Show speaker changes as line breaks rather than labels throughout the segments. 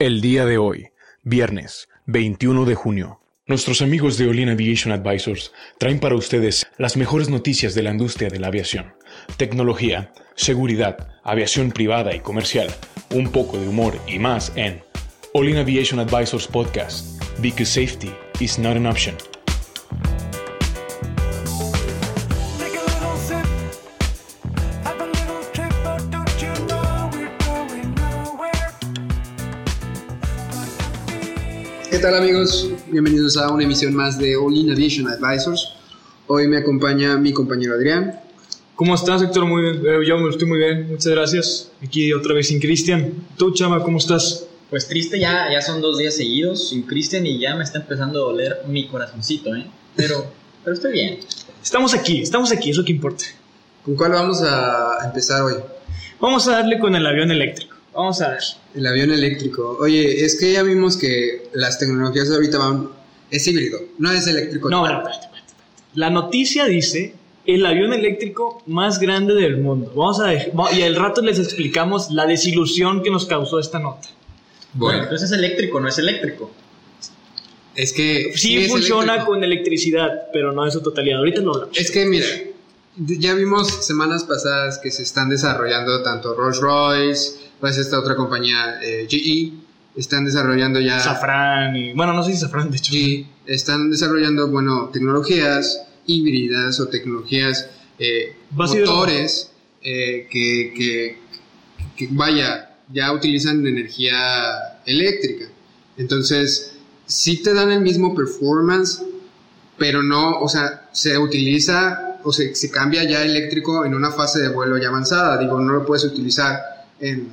El día de hoy, viernes 21 de junio, nuestros amigos de Olin Aviation Advisors traen para ustedes las mejores noticias de la industria de la aviación, tecnología, seguridad, aviación privada y comercial, un poco de humor y más en Olin Aviation Advisors Podcast, because safety is not an option.
¿Qué tal amigos? Bienvenidos a una emisión más de All In Aviation Advisors. Hoy me acompaña mi compañero Adrián.
¿Cómo estás, Héctor? Muy bien. Eh, Yo me estoy muy bien, muchas gracias. Aquí otra vez sin Cristian. ¿Tú, Chama, cómo estás?
Pues triste, ya, ya son dos días seguidos sin Cristian y ya me está empezando a doler mi corazoncito, ¿eh? Pero, pero estoy bien.
Estamos aquí, estamos aquí, es lo que importa.
¿Con cuál vamos a empezar hoy?
Vamos a darle con el avión eléctrico. Vamos a ver.
El avión eléctrico. Oye, es que ya vimos que las tecnologías ahorita van... Es híbrido, no es eléctrico.
No, no, espérate, espérate, espérate. La noticia dice el avión eléctrico más grande del mundo. Vamos a dej- va- y al rato les explicamos la desilusión que nos causó esta nota.
Bueno,
Bueno,
entonces es eléctrico, no es eléctrico.
es que...
Sí,
es
funciona
eléctrico.
con electricidad, pero no en su totalidad. Ahorita lo hablamos.
Es que mira, ya vimos semanas pasadas que se están desarrollando tanto Rolls Royce, pues esta otra compañía eh, GE, están desarrollando ya...
Safran y... Bueno, no sé si Safran, de hecho.
y están desarrollando, bueno, tecnologías híbridas o tecnologías, eh, motores eh, que, que, que, vaya, ya utilizan energía eléctrica. Entonces, sí te dan el mismo performance, pero no, o sea, se utiliza o se, se cambia ya eléctrico en una fase de vuelo ya avanzada. Digo, no lo puedes utilizar en,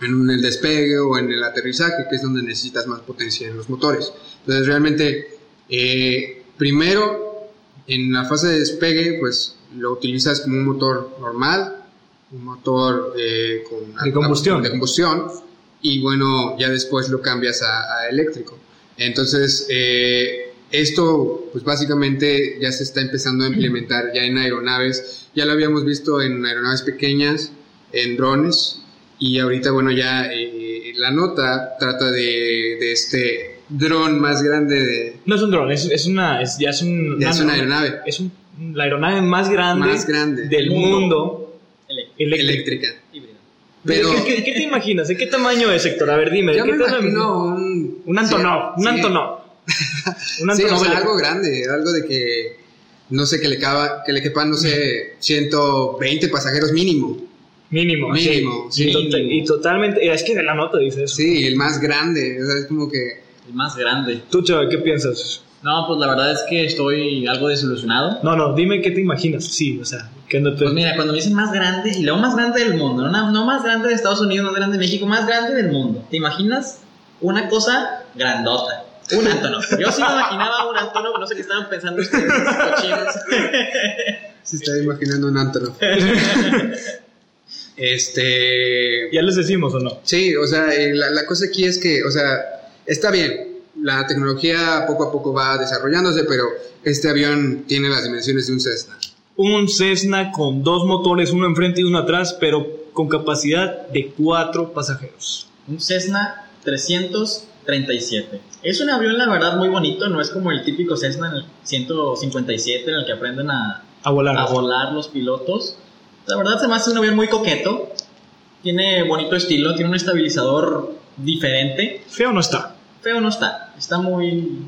en el despegue o en el aterrizaje, que es donde necesitas más potencia en los motores. Entonces, realmente, eh, primero, en la fase de despegue, pues lo utilizas como un motor normal, un motor eh, con
De combustión.
de combustión, y bueno, ya después lo cambias a, a eléctrico. Entonces, eh, esto, pues básicamente ya se está empezando a implementar ya en aeronaves. Ya lo habíamos visto en aeronaves pequeñas, en drones, y ahorita, bueno, ya eh, la nota trata de, de este dron más grande de,
No es un dron, es, es una... Es, ya es, un,
Ya es una aeronave.
Es un- la aeronave más grande,
Más grande.
del
Mundo.
eléctrica.
eléctrica. Pero
¿Qué, qué- qué te imaginas? ¿De qué tamaño es, Héctor? A ver, dime. ¿de
yo
qué
me
tamaño?
imagino un...
Un Antonov,
sí,
un
sí.
Antonov. Un
Sí, o sea, algo grande, algo de que no sé, que le, caba, que le quepan, no sé, 120 pasajeros mínimo.
Mínimo. sí.
Mínimo,
Sí,
sí.
y totalmente... Es que la nota dice eso.
Sí, el más grande, o sea, es como que...
El más grande.
Tú, Chava, ¿qué piensas?
No, pues la verdad es que estoy algo desilusionado.
No, no, dime qué te imaginas. Sí, o sea, que no te...
Pues mira, cuando me dicen más grande, y luego más grande del mundo, no, no más grande de Estados Unidos, más grande de México, más grande del mundo. ¿Te imaginas una cosa grandota? Un Antonov. Yo sí me imaginaba un Antonov, no sé qué estaban pensando ustedes, cochinos.
Se está imaginando un Antonov. este...
¿Ya les decimos o no?
Sí, o sea, eh, la, la cosa aquí es que, o sea, está bien, la tecnología poco a poco va desarrollándose, pero este avión tiene las dimensiones de un Cessna.
Un Cessna con dos motores, uno enfrente y uno atrás, pero con capacidad de cuatro pasajeros.
Un Cessna 337. Es un avión, la verdad, muy bonito. No es como el típico Cessna en el 157 en el que aprenden a,
A volar.
a volar los pilotos. La verdad, se me hace un avión muy coqueto. Tiene bonito estilo, tiene un estabilizador diferente.
Feo no está.
Feo no está, está muy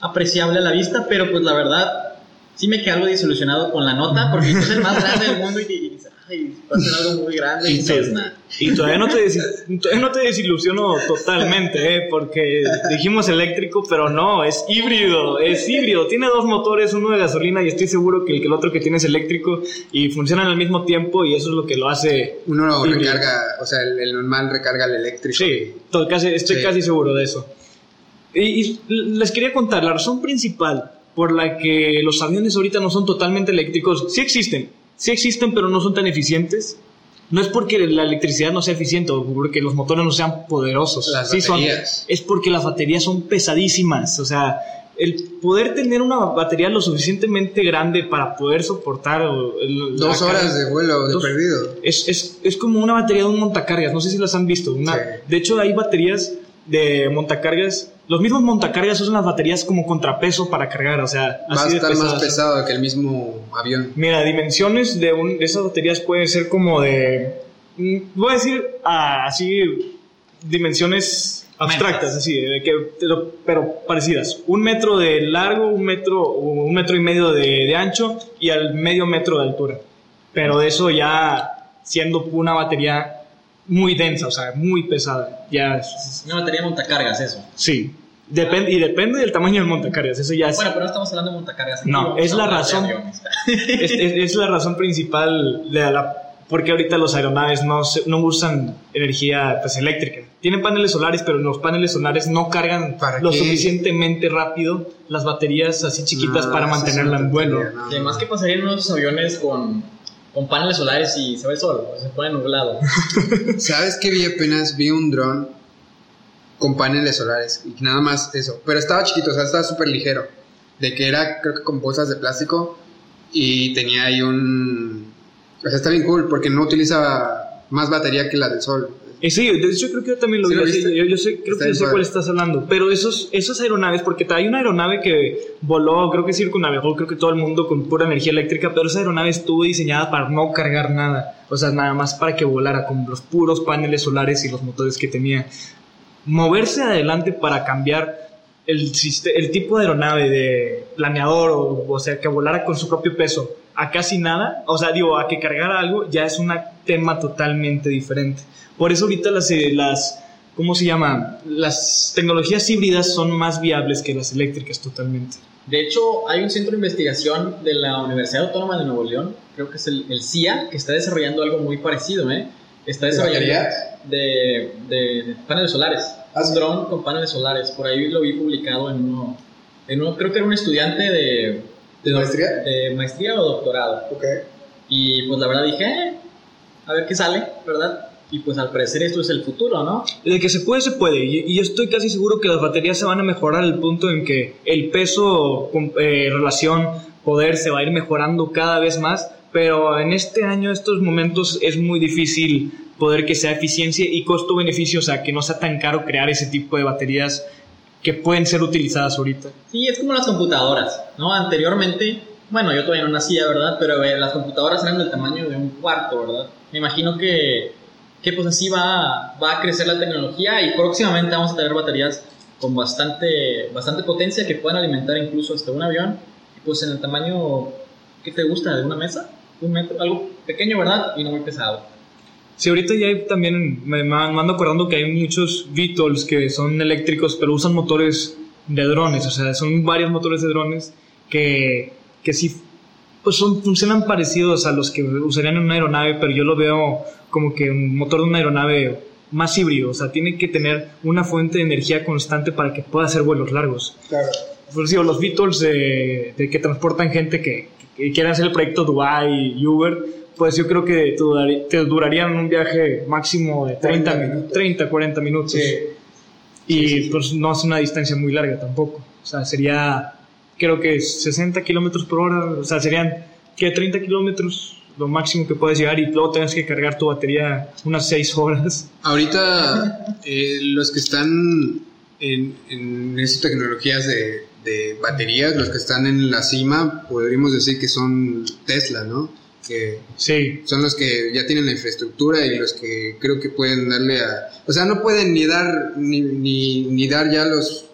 apreciable a la vista, pero pues la verdad, sí me quedé algo desilusionado con la nota, porque es el más grande del mundo y, y dices, ay, va a ser algo muy grande.
Y,
Cessna.
y todavía no te, todavía no te desilusiono totalmente, ¿eh? porque dijimos eléctrico, pero no, es híbrido, es híbrido. Tiene dos motores, uno de gasolina y estoy seguro que el, que el otro que tiene es eléctrico y funcionan al mismo tiempo y eso es lo que lo hace...
Uno lo
Híbrido.
recarga, o sea, el, el normal recarga el eléctrico.
Sí, casi, estoy
Sí.
casi seguro de eso. Y, y les quería contar, la razón principal por la que los aviones ahorita no son totalmente eléctricos, sí existen, sí existen, pero no son tan eficientes. No es porque la electricidad no sea eficiente o porque los motores no sean poderosos.
Las
sí son,
baterías.
es porque las baterías son pesadísimas. O sea, el poder tener una batería lo suficientemente grande para poder soportar el-
Dos horas de vuelo de
Dos-
perdido.
es, es, es como una batería de un montacargas, no sé si las han visto. Una-
Sí.
De hecho, hay baterías de montacargas, los mismos montacargas usan las baterías como contrapeso para cargar, o sea,
Va a
de
estar más
pesadas.
pesado que el mismo avión.
Mira, dimensiones de, un, de esas baterías pueden ser como de. mm, Voy a decir ah, así. Dimensiones abstractas, así, de que, pero, pero parecidas. Un metro de largo, un metro, un metro y medio de, de ancho y al medio metro de altura. Pero de eso ya siendo una batería muy densa, o sea, muy pesada. Ya, es-
Una batería de montacargas, eso.
sí. Depende, y depende del tamaño del montacargas, eso ya es.
Bueno, pero no estamos hablando de montacargas.
No, es la razón. es, es- es la razón principal de la porque ahorita los aeronaves no, se- no usan energía pues, eléctrica. Tienen paneles solares, pero los paneles solares no cargan
¿Para
lo
qué?
suficientemente rápido las baterías así chiquitas
No,
para
esa es
mantenerla en vuelo.
además, ¿qué pasaría en unos aviones con, con paneles solares y se ve el sol? O se pone nublado.
¿Sabes qué vi apenas? Vi un dron con paneles solares y nada más eso. Pero estaba chiquito, o sea, estaba súper ligero. De que era, creo que con bolsas de plástico y tenía ahí un... O sea, está bien cool porque no utiliza más batería que la del sol.
Eh, sí, de hecho creo que yo también lo
¿Sí
vi.
lo
yo, yo sé, creo
Está
que yo sé cuál estás hablando. Pero esos, esas aeronaves, porque hay una aeronave que voló, creo que circunnavegó, creo que todo el mundo con pura energía eléctrica, pero esa aeronave estuvo diseñada para no cargar nada. O sea, nada más para que volara con los puros paneles solares y los motores que tenía. Moverse adelante para cambiar el, el tipo de aeronave de planeador, o, o sea, que volara con su propio peso a casi nada, o sea, digo, a que cargara algo, ya es un tema totalmente diferente. Por eso ahorita las, eh, las, ¿cómo se llama? Las tecnologías híbridas son más viables que las eléctricas totalmente.
De hecho, hay un centro de investigación de la Universidad Autónoma de Nuevo León, creo que es el, el CIA, que está desarrollando algo muy parecido, ¿eh? Está
¿De
desarrollando de, de- de paneles solares.
Ah,
un
sí.
dron con paneles solares. Por ahí lo vi publicado en uno, en uno creo que era un estudiante de,
¿De maestría?
de maestría o doctorado.
Ok.
Y pues la verdad dije, eh, a ver qué sale, ¿verdad? Y pues al parecer esto es el futuro, ¿no?
De que se puede, se puede. Y, y yo estoy casi seguro que las baterías se van a mejorar al punto en que el peso, eh, relación, poder se va a ir mejorando cada vez más. Pero en este año, estos momentos, es muy difícil poder que sea eficiencia y costo-beneficio, o sea, que no sea tan caro crear ese tipo de baterías que pueden ser utilizadas ahorita.
Sí, es como las computadoras, ¿no? Anteriormente, bueno, yo todavía no nacía, ¿verdad? Pero eh, las computadoras eran del tamaño de un cuarto, ¿verdad? Me imagino que, que pues así va, va a crecer la tecnología y próximamente vamos a tener baterías con bastante, bastante potencia que puedan alimentar incluso hasta un avión. Pues en el tamaño, ¿qué te gusta? ¿De una mesa? Un metro, algo pequeño, ¿verdad? Y no muy pesado.
Sí, ahorita ya hay también, me, me ando acordando que hay muchos VTOLs que son eléctricos, pero usan motores de drones, o sea, son varios motores de drones que, que sí pues son, funcionan parecidos a los que usarían en una aeronave, pero yo lo veo como que un motor de una aeronave más híbrido, o sea, tiene que tener una fuente de energía constante para que pueda hacer vuelos largos.
Claro.
Por digo, los VTOLs de, de que transportan gente que, que quieren hacer el proyecto Dubai y Uber, pues yo creo que te, durarían un viaje máximo de 30,
40
minutos,
minutos.
30 40 minutos. Y pues no es una distancia muy larga tampoco. O sea, sería, creo que 60 kilómetros por hora, o sea, serían que 30 kilómetros lo máximo que puedes llegar y luego tienes que cargar tu batería unas 6 horas.
Ahorita eh, los que están en, en esas tecnologías de, de baterías, los que están en la cima, podríamos decir que son Tesla, ¿no? Que
Sí,
son los que ya tienen la infraestructura y los que creo que pueden darle a... O sea, no pueden ni dar, ni, ni, ni dar ya los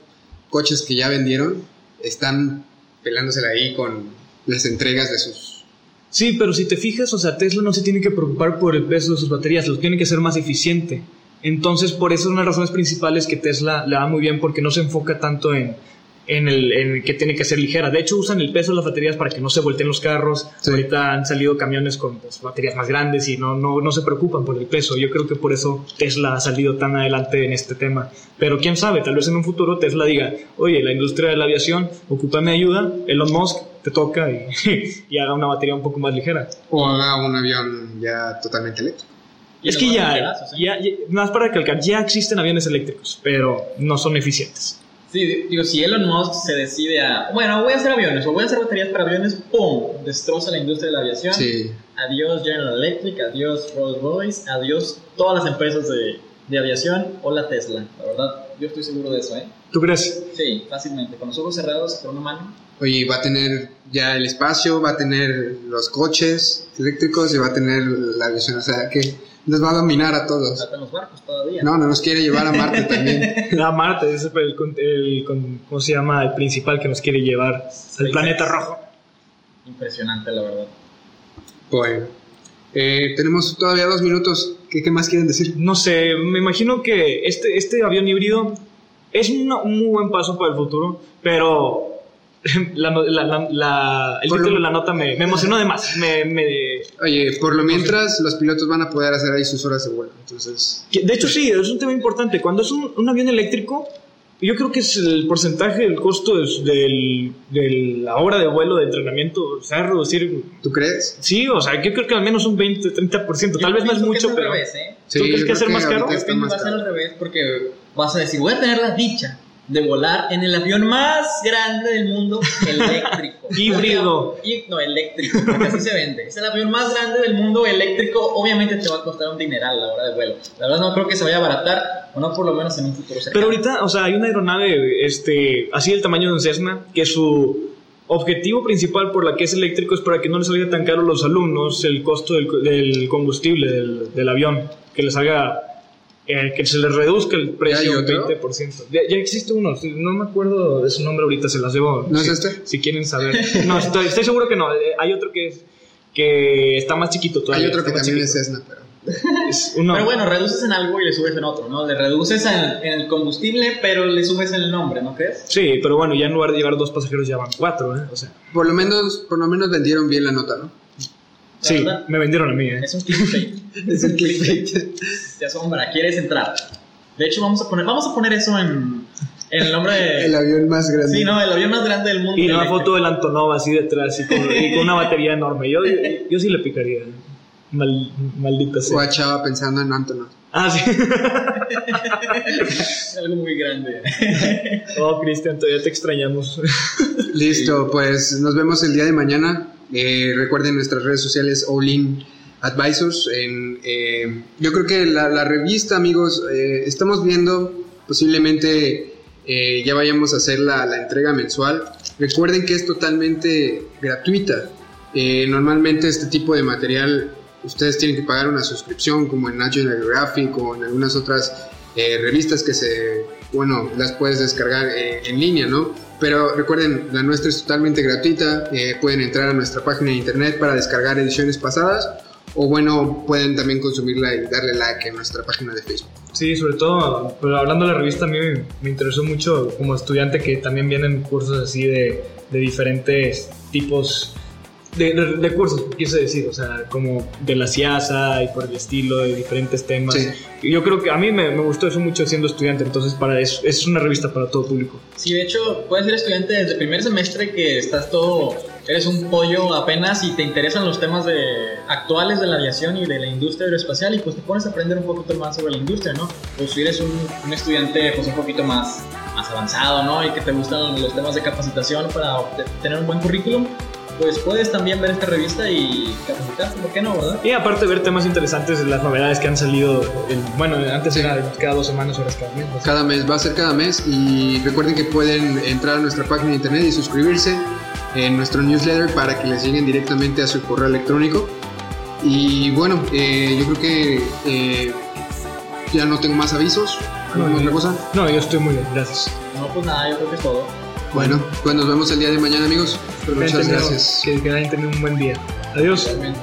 coches que ya vendieron, están pelándosela ahí con las entregas de sus...
Sí, pero si te fijas, o sea, Tesla no se tiene que preocupar por el peso de sus baterías, lo tiene que hacer más eficiente. Entonces, por eso es una de las razones principales que Tesla le va muy bien, porque no se enfoca tanto en, en, el, en que tiene que ser ligera. De hecho, usan el peso de las baterías para que no se volteen los carros.
Sí.
Ahorita han salido camiones con pues, baterías más grandes y no, no, no se preocupan por el peso. Yo creo que por eso Tesla ha salido tan adelante en este tema. Pero quién sabe, tal vez en un futuro Tesla diga, oye, la industria de la aviación, ocúpame ayuda, Elon Musk, te toca y, y haga una batería un poco más ligera.
O haga un avión ya totalmente eléctrico.
Es que ya,
¿eh?
ya, ya- más para recalcar, ya existen aviones eléctricos, pero no son eficientes.
Sí, digo, si Elon Musk se decide a, bueno, voy a hacer aviones o voy a hacer baterías para aviones, ¡pum! Destroza la industria de la aviación.
Sí.
Adiós General Electric, adiós Rolls Royce, adiós todas las empresas de, de aviación o la Tesla. Verdad, yo estoy seguro de eso, ¿eh?
¿Tú crees?
Sí, fácilmente. Con los ojos cerrados, con una mano.
Oye, va a tener ya el espacio, va a tener los coches eléctricos y va a tener la aviación. O sea, que nos va a dominar a todos.
Faltan los barcos todavía.
No, no nos quiere llevar a Marte también.
La Marte, ese es el, el ¿cómo se llama? El principal que nos quiere llevar al planeta rojo.
Impresionante, la verdad.
Bueno, eh, tenemos todavía dos minutos. ¿Qué, qué más quieren decir?
No sé, me imagino que este, este avión híbrido es una- un muy buen paso para el futuro, pero la, no- la- la- la- el
Por lo-
título de la nota me, me emocionó de más. Me, me-
Oye, por lo mientras, los pilotos van a poder hacer ahí sus horas de vuelo. Entonces,
de hecho, sí, es un tema importante. Cuando es un, un avión eléctrico, yo creo que es el porcentaje del costo es del- de la hora de vuelo de entrenamiento se va a reducir.
¿tú crees?
Sí, o sea, yo creo que al menos un 20, 30%. Tal vez no es
Yo
mucho,
al
pero.
revés, ¿eh?
Sí,
¿Tú crees
yo
que va a ser más caro?
Yo que va a ser al revés porque vas a decir, voy a tener la dicha de volar en el avión más grande del mundo eléctrico.
Híbrido.
No, eléctrico, porque así se vende. Es el avión más grande del mundo eléctrico. Obviamente te va a costar un dineral a la hora de vuelo. La verdad no creo que se vaya a abaratar, o no por lo menos en un futuro cercano.
Pero ahorita, o sea, hay una aeronave este, así del tamaño de un Cessna que su objetivo principal por la que es eléctrico es para que no les salga tan caro a los alumnos el costo del, del combustible del, del avión, que les salga, eh, que se les reduzca el precio un
otro?
20%. Ya, ya existe uno, no me acuerdo de su nombre ahorita, se las debo.
¿No es
si,
este?
Si quieren saber. No, estoy, estoy seguro que no. eh, Hay otro que es que está más chiquito todavía.
Hay otro que también es. Cessna, pero...
Es uno-
Pero bueno, reduces en algo y le subes en otro, ¿no? Le reduces en, en el combustible, pero le subes en el nombre, ¿no crees?
Sí, pero bueno, ya en lugar de llevar dos pasajeros ya van cuatro, ¿eh? O sea.
Por lo menos, por lo menos vendieron bien la nota, ¿no?
Sí,
verdad.
me vendieron a mí, ¿eh?
Es un clickbait.
Es el clickbait.
Te asombra, quieres entrar. De hecho, vamos a poner, vamos a poner eso en, en el nombre de.
El avión más grande.
Sí, no, el avión más grande del mundo.
Y una foto del Antonov así detrás y con, y con una batería enorme. Yo, yo sí le picaría. Mal- maldita
O
sea.
a Chava pensando en Antonov.
Ah, sí.
Algo muy grande.
Oh, Cristian, todavía te extrañamos.
Listo, pues nos vemos el día de mañana. Eh, recuerden nuestras redes sociales All In Advisors. Eh, yo creo que la, revista, amigos, eh, estamos viendo posiblemente ya vayamos a hacer la, la entrega mensual. Recuerden que es totalmente gratuita. Normalmente este tipo de material ustedes tienen que pagar una suscripción como en National Geographic o en algunas otras revistas que se, bueno, las puedes descargar en línea, ¿no? Pero recuerden, la nuestra es totalmente gratuita, eh, pueden entrar a nuestra página de internet para descargar ediciones pasadas o bueno, pueden también consumirla y darle like en nuestra página de Facebook.
Sí, sobre todo, pero hablando de la revista, a mí me, interesó mucho como estudiante que también vienen cursos así de, de diferentes tipos de- de cursos, quise decir, o sea, como de la CIASA y por el estilo, de diferentes temas.
Sí.
Y Yo creo que a mí me, me gustó eso mucho siendo estudiante, entonces para es, es una revista para todo público.
Sí, de hecho, puedes ser estudiante desde el primer semestre que estás todo, eres un pollo apenas y te interesan los temas de, actuales de la aviación y de la industria aeroespacial y pues te pones a aprender un poquito más sobre la industria, ¿no? O si eres un, un estudiante pues un poquito más, más avanzado, ¿no? Y que te gustan los temas de capacitación para tener un buen currículum, pues puedes también ver esta revista y capacitarte, ¿por qué no, verdad?
Y aparte ver temas interesantes de las novedades que han salido, en- bueno, antes era cada dos semanas, ahora es cada mes. ¿no?
Cada mes, va a ser cada mes y recuerden que pueden entrar a nuestra página de internet y suscribirse en nuestro newsletter para que les lleguen directamente a su correo electrónico. Y bueno, eh, yo creo que eh, ya no tengo más avisos. ¿Alguna
No,
otra
yo-
cosa?
No, yo estoy muy bien, gracias.
No, pues nada, yo creo que es todo.
Bueno, pues nos vemos el día de mañana amigos. Muchas gracias.
Que, que hayan tenido un buen día. Adiós.
Realmente.